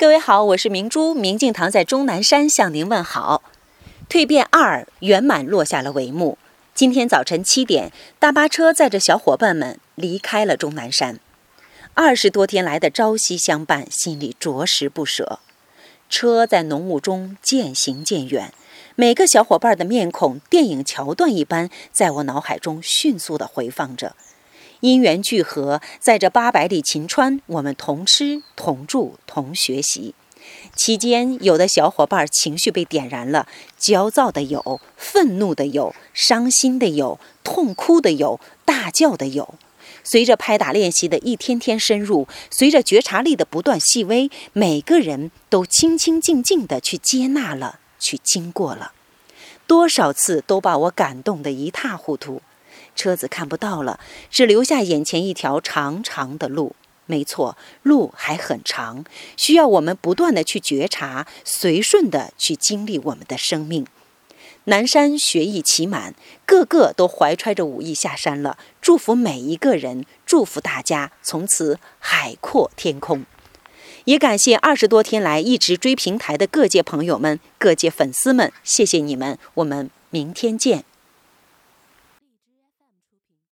各位好，我是明珠，明镜堂在终南山向您问好。蜕变二圆满落下了帷幕。今天早晨七点，大巴车载着小伙伴们离开了终南山。二十多天来的朝夕相伴，心里着实不舍。车在浓雾中渐行渐远，每个小伙伴的面孔，电影桥段一般，在我脑海中迅速地回放着。因缘聚合，在这八百里秦川，我们同吃同住同学习。期间，有的小伙伴情绪被点燃了，焦躁的有，愤怒的有，伤心的有，痛哭的有，大叫的有。随着拍打练习的一天天深入，随着觉察力的不断细微，每个人都清清静静地去接纳了，去经过了。多少次都把我感动得一塌糊涂。车子看不到了，只留下眼前一条长长的路。没错，路还很长，需要我们不断的去觉察，随顺的去经历我们的生命。南山学艺期满，个个都怀揣着武艺下山了。祝福每一个人，祝福大家从此海阔天空。也感谢二十多天来一直追平台的各界朋友们、各界粉丝们，谢谢你们，我们明天见。